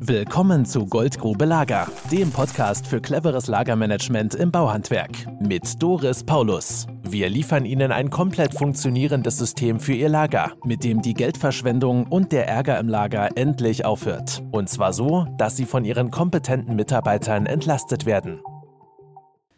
Willkommen zu Goldgrube Lager, dem Podcast für cleveres Lagermanagement im Bauhandwerk mit Doris Paulus. Wir liefern Ihnen ein komplett funktionierendes System für Ihr Lager, mit dem die Geldverschwendung und der Ärger im Lager endlich aufhört. Und zwar so, dass Sie von Ihren kompetenten Mitarbeitern entlastet werden.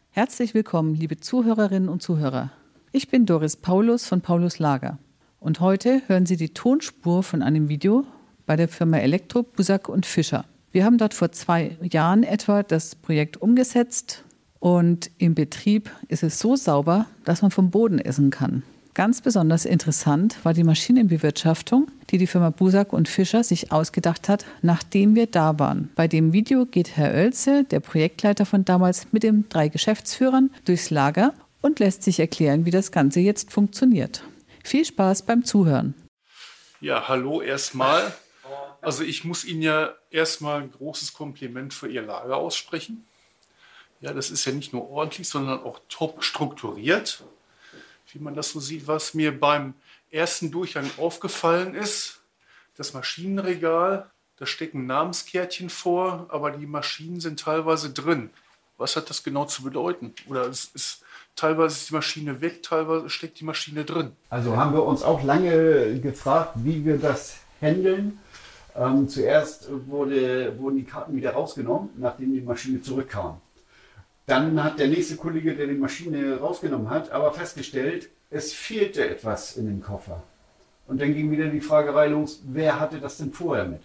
Herzlich willkommen, liebe Zuhörerinnen und Zuhörer. Ich bin Doris Paulus von Paulus Lager. Und heute hören Sie die Tonspur von einem Video bei der Firma Elektro, Busak und Fischer. Wir haben dort vor zwei Jahren etwa das Projekt umgesetzt und im Betrieb ist es so sauber, dass man vom Boden essen kann. Ganz besonders interessant war die Maschinenbewirtschaftung, die die Firma Busak und Fischer sich ausgedacht hat, nachdem wir da waren. Bei dem Video geht Herr Oelze, der Projektleiter von damals, mit den drei Geschäftsführern durchs Lager und lässt sich erklären, wie das Ganze jetzt funktioniert. Viel Spaß beim Zuhören. Ja, hallo erstmal. Also ich muss Ihnen ja erstmal ein großes Kompliment für Ihr Lager aussprechen. Ja, das ist ja nicht nur ordentlich, sondern auch top strukturiert. Wie man das so sieht, was mir beim ersten Durchgang aufgefallen ist, das Maschinenregal, da stecken Namenskärtchen vor, aber die Maschinen sind teilweise drin. Was hat das genau zu bedeuten? Oder es ist teilweise ist die Maschine weg, teilweise steckt die Maschine drin. Also haben wir uns auch lange gefragt, wie wir das handeln. Ähm, zuerst wurde, wurden die Karten wieder rausgenommen, nachdem die Maschine zurückkam. Dann hat der nächste Kollege, der die Maschine rausgenommen hat, aber festgestellt, es fehlte etwas in dem Koffer. Und dann ging wieder die Fragerei los, wer hatte das denn vorher mit?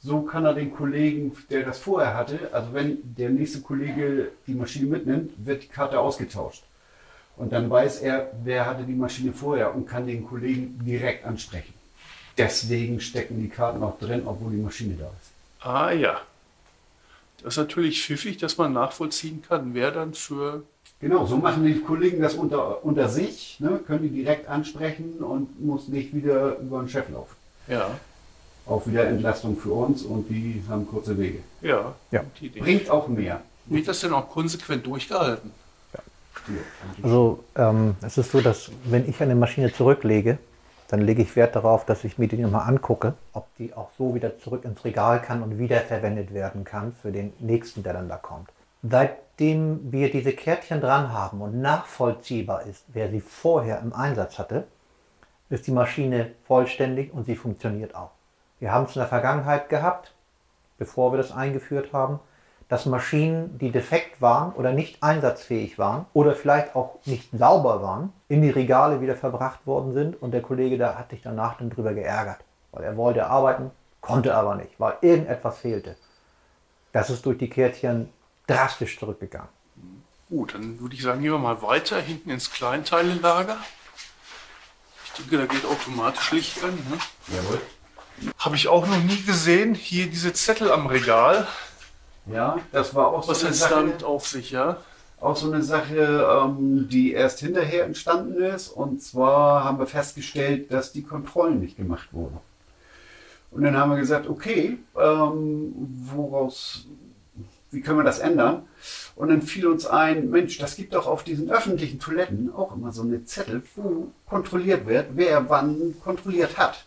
So kann er den Kollegen, der das vorher hatte, also wenn der nächste Kollege die Maschine mitnimmt, wird die Karte ausgetauscht. Und dann weiß er, wer hatte die Maschine vorher und kann den Kollegen direkt ansprechen. Deswegen stecken die Karten auch drin, obwohl die Maschine da ist. Ah ja. Das ist natürlich pfiffig, dass man nachvollziehen kann, wer dann für. Genau, so machen die Kollegen das unter, unter sich, ne, können die direkt ansprechen und muss nicht wieder über den Chef laufen. Ja. Auch wieder Entlastung für uns und die haben kurze Wege. Ja, ja. Bringt auch mehr. Wird das denn auch konsequent durchgehalten? Ja. Also ähm, es ist so, dass wenn ich eine Maschine zurücklege, dann lege ich Wert darauf, dass ich mir die nochmal angucke, ob die auch so wieder zurück ins Regal kann und wiederverwendet werden kann für den nächsten, der dann da kommt. Seitdem wir diese Kärtchen dran haben und nachvollziehbar ist, wer sie vorher im Einsatz hatte, ist die Maschine vollständig und sie funktioniert auch. Wir haben es in der Vergangenheit gehabt, bevor wir das eingeführt haben, dass Maschinen, die defekt waren oder nicht einsatzfähig waren oder vielleicht auch nicht sauber waren, in die Regale wieder verbracht worden sind und der Kollege da hat sich danach dann drüber geärgert, weil er wollte arbeiten, konnte aber nicht, weil irgendetwas fehlte. Das ist durch die Kärtchen drastisch zurückgegangen. Gut, dann würde ich sagen, gehen wir mal weiter hinten ins Kleinteilenlager. Ich denke, da geht automatisch Licht an. Ne? Jawohl. Habe ich auch noch nie gesehen. Hier diese Zettel am Regal. Ja, das war auch Was so eine Sache. auf sich, ja? Auch so eine Sache, ähm, die erst hinterher entstanden ist. Und zwar haben wir festgestellt, dass die Kontrollen nicht gemacht wurden. Und dann haben wir gesagt, okay, ähm, woraus, wie können wir das ändern? Und dann fiel uns ein, Mensch, das gibt doch auf diesen öffentlichen Toiletten auch immer so eine Zettel, wo kontrolliert wird, wer wann kontrolliert hat.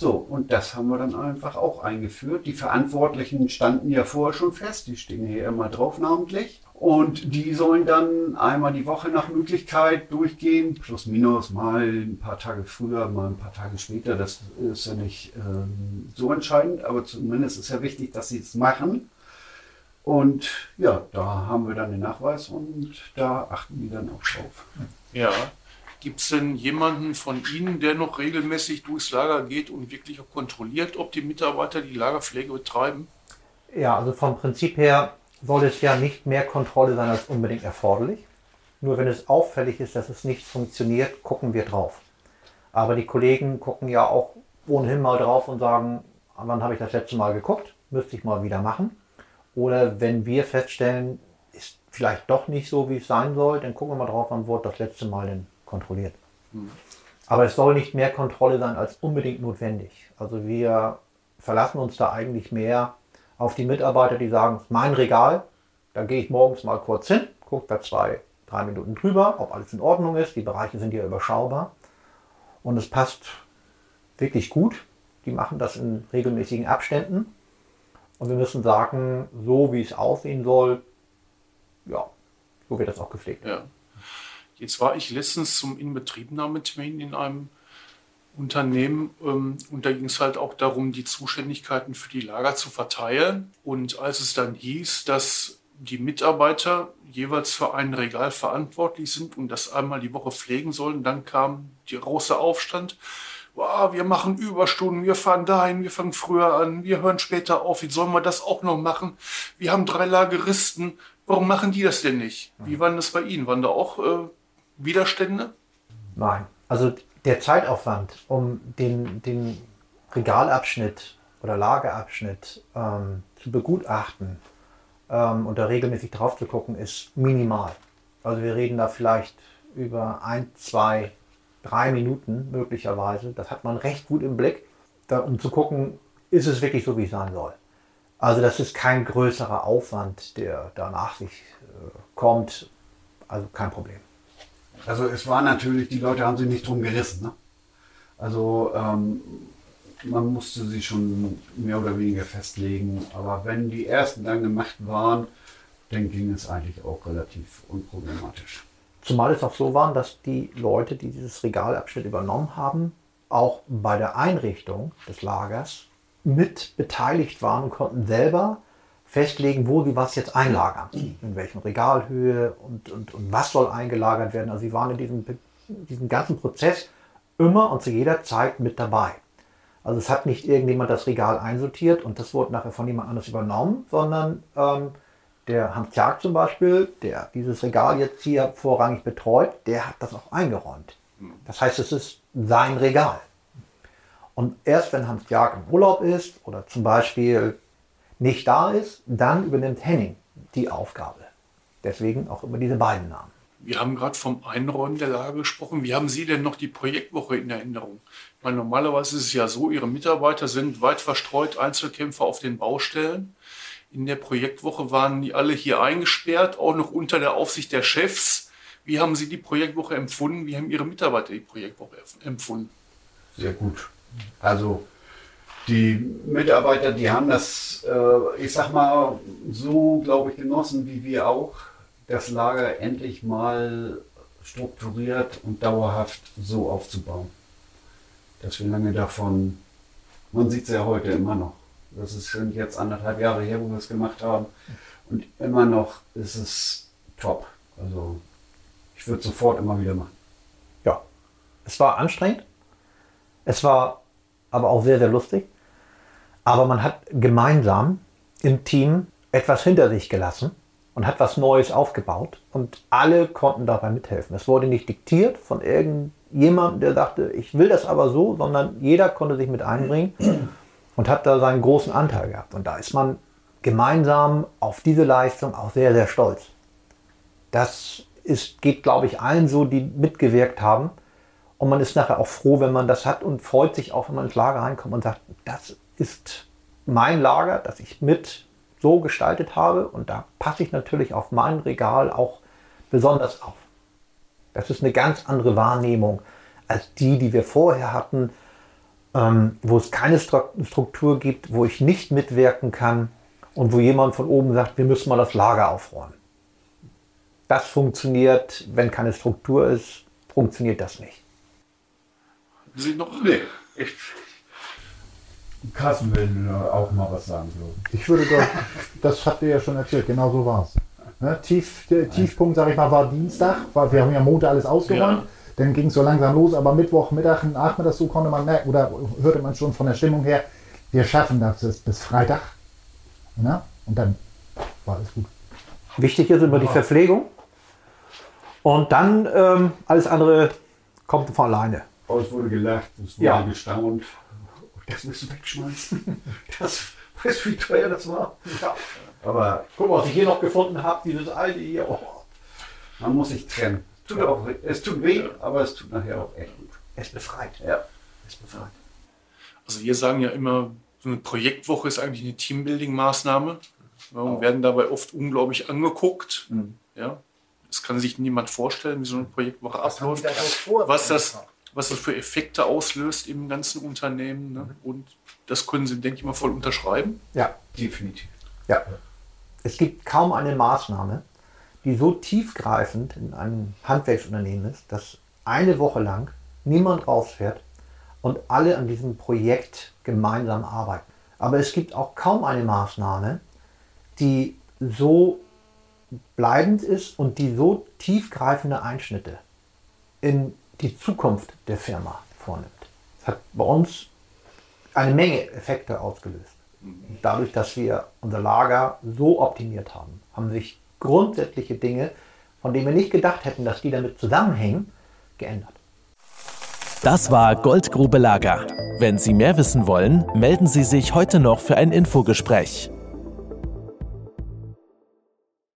So, und das haben wir dann einfach auch eingeführt. Die Verantwortlichen standen ja vorher schon fest, die stehen hier immer drauf namentlich. Und die sollen dann einmal die Woche nach Möglichkeit durchgehen, plus minus mal ein paar Tage früher, mal ein paar Tage später. Das ist ja nicht ähm, so entscheidend, aber zumindest ist ja wichtig, dass sie es machen. Und ja, da haben wir dann den Nachweis und da achten die dann auch drauf. Ja. Gibt es denn jemanden von Ihnen, der noch regelmäßig durchs Lager geht und wirklich auch kontrolliert, ob die Mitarbeiter die Lagerpflege betreiben? Ja, also vom Prinzip her soll es ja nicht mehr Kontrolle sein als unbedingt erforderlich. Nur wenn es auffällig ist, dass es nicht funktioniert, gucken wir drauf. Aber die Kollegen gucken ja auch ohnehin mal drauf und sagen, wann habe ich das letzte Mal geguckt? Müsste ich mal wieder machen. Oder wenn wir feststellen, ist vielleicht doch nicht so, wie es sein soll, dann gucken wir mal drauf, wann wurde das letzte Mal denn kontrolliert. Hm. Aber es soll nicht mehr Kontrolle sein als unbedingt notwendig. Also wir verlassen uns da eigentlich mehr auf die Mitarbeiter, die sagen, mein Regal, da gehe ich morgens mal kurz hin, gucke da zwei, drei Minuten drüber, ob alles in Ordnung ist. Die Bereiche sind ja überschaubar und es passt wirklich gut. Die machen das in regelmäßigen Abständen Und wir müssen sagen, so wie es aussehen soll, ja, so wird das auch gepflegt. Ja. Jetzt war ich letztens zum Inbetriebnahmetermin in einem Unternehmen ähm, und da ging es halt auch darum, die Zuständigkeiten für die Lager zu verteilen. Und als es dann hieß, dass die Mitarbeiter jeweils für ein Regal verantwortlich sind und das einmal die Woche pflegen sollen, dann kam der große Aufstand. Wow, wir machen Überstunden, wir fahren dahin, wir fangen früher an, wir hören später auf, wie sollen wir das auch noch machen? Wir haben drei Lageristen, warum machen die das denn nicht? Wie waren das bei Ihnen? Waren da auch äh, Widerstände? Nein. Also der Zeitaufwand, um den, den Regalabschnitt oder Lagerabschnitt ähm, zu begutachten ähm, und da regelmäßig drauf zu gucken, ist minimal. Also wir reden da vielleicht über ein, zwei, drei Minuten möglicherweise. Das hat man recht gut im Blick, da, um zu gucken, ist es wirklich so, wie es sein soll. Also das ist kein größerer Aufwand, der danach sich äh, kommt. Also kein Problem. Also es war natürlich, die Leute haben sich nicht drum gerissen. Ne? Also ähm, man musste sie schon mehr oder weniger festlegen. Aber wenn die ersten dann gemacht waren, dann ging es eigentlich auch relativ unproblematisch. Zumal es auch so war, dass die Leute, die dieses Regalabschnitt übernommen haben, auch bei der Einrichtung des Lagers mit beteiligt waren und konnten selber festlegen, wo sie was jetzt einlagern, in welchen Regalhöhe und, und, und was soll eingelagert werden. Also sie waren in diesem, diesem ganzen Prozess immer und zu jeder Zeit mit dabei. Also es hat nicht irgendjemand das Regal einsortiert und das wurde nachher von jemand anders übernommen, sondern ähm, der Hans Jagd zum Beispiel, der dieses Regal jetzt hier vorrangig betreut, der hat das auch eingeräumt. Das heißt, es ist sein Regal. Und erst wenn Hans Jagd im Urlaub ist oder zum Beispiel nicht da ist, dann übernimmt Henning die Aufgabe. Deswegen auch immer diese beiden Namen. Wir haben gerade vom Einräumen der Lage gesprochen. Wie haben Sie denn noch die Projektwoche in Erinnerung? Weil normalerweise ist es ja so, Ihre Mitarbeiter sind weit verstreut, Einzelkämpfer auf den Baustellen. In der Projektwoche waren die alle hier eingesperrt, auch noch unter der Aufsicht der Chefs. Wie haben Sie die Projektwoche empfunden? Wie haben Ihre Mitarbeiter die Projektwoche empfunden? Sehr gut. Also die Mitarbeiter, die haben das, äh, ich sag mal, so, glaube ich, genossen wie wir auch, das Lager endlich mal strukturiert und dauerhaft so aufzubauen. Dass wir lange davon, man sieht es ja heute immer noch. Das ist schon jetzt anderthalb Jahre her, wo wir es gemacht haben. Und immer noch ist es top. Also ich würde sofort immer wieder machen. Ja, es war anstrengend. Es war aber auch sehr, sehr lustig. Aber man hat gemeinsam im Team etwas hinter sich gelassen und hat was Neues aufgebaut und alle konnten dabei mithelfen. Es wurde nicht diktiert von irgendjemandem, der sagte, ich will das aber so, sondern jeder konnte sich mit einbringen und hat da seinen großen Anteil gehabt. Und da ist man gemeinsam auf diese Leistung auch sehr, sehr stolz. Das ist, geht, glaube ich, allen so, die mitgewirkt haben. Und man ist nachher auch froh, wenn man das hat und freut sich auch, wenn man ins Lager reinkommt und sagt, das ist mein Lager, das ich mit so gestaltet habe und da passe ich natürlich auf mein Regal auch besonders auf. Das ist eine ganz andere Wahrnehmung als die, die wir vorher hatten, ähm, wo es keine Struktur gibt, wo ich nicht mitwirken kann und wo jemand von oben sagt, wir müssen mal das Lager aufräumen. Das funktioniert, wenn keine Struktur ist, funktioniert das nicht. Sie noch? Nee, ich, Carsten will auch mal was sagen, glaube ich. Ich würde doch, das habt ihr ja schon erzählt, genau so war es. Ne? Tief, der Tiefpunkt, sage ich mal, war Dienstag, weil wir haben ja Montag alles ausgeräumt. Ja. Dann ging es so langsam los, aber Mittwoch, Mittag, Nachmittag, so konnte man merken, oder hörte man schon von der Stimmung her, wir schaffen das bis, bis Freitag. Ne? Und dann war alles gut. Wichtig ist immer die Verpflegung. Und dann ähm, alles andere kommt von alleine. Oh, es wurde gelacht, es wurde ja. gestaunt das musst du wegschmeißen. Das, weißt du, wie teuer das war? Ja. Aber guck mal, was ich hier noch gefunden habe, dieses alte hier. Oh. Man muss sich trennen. Tut auch, es tut weh, aber es tut nachher auch echt gut. Es befreit. Ja. Es befreit. Also wir sagen ja immer, so eine Projektwoche ist eigentlich eine Teambuilding-Maßnahme. Wir oh. werden dabei oft unglaublich angeguckt. Mhm. Ja. Das kann sich niemand vorstellen, wie so eine Projektwoche abläuft. Was das, was es für Effekte auslöst im ganzen Unternehmen. Ne? Und das können Sie, denke ich mal, voll unterschreiben. Ja, Definitiv. ja. Es gibt kaum eine Maßnahme, die so tiefgreifend in einem Handwerksunternehmen ist, dass eine Woche lang niemand rausfährt und alle an diesem Projekt gemeinsam arbeiten. Aber es gibt auch kaum eine Maßnahme, die so bleibend ist und die so tiefgreifende Einschnitte in die Zukunft der Firma vornimmt. Das hat bei uns eine Menge Effekte ausgelöst. Dadurch, dass wir unser Lager so optimiert haben, haben sich grundsätzliche Dinge, von denen wir nicht gedacht hätten, dass die damit zusammenhängen, geändert. Das war Goldgrube Lager. Wenn Sie mehr wissen wollen, melden Sie sich heute noch für ein Infogespräch.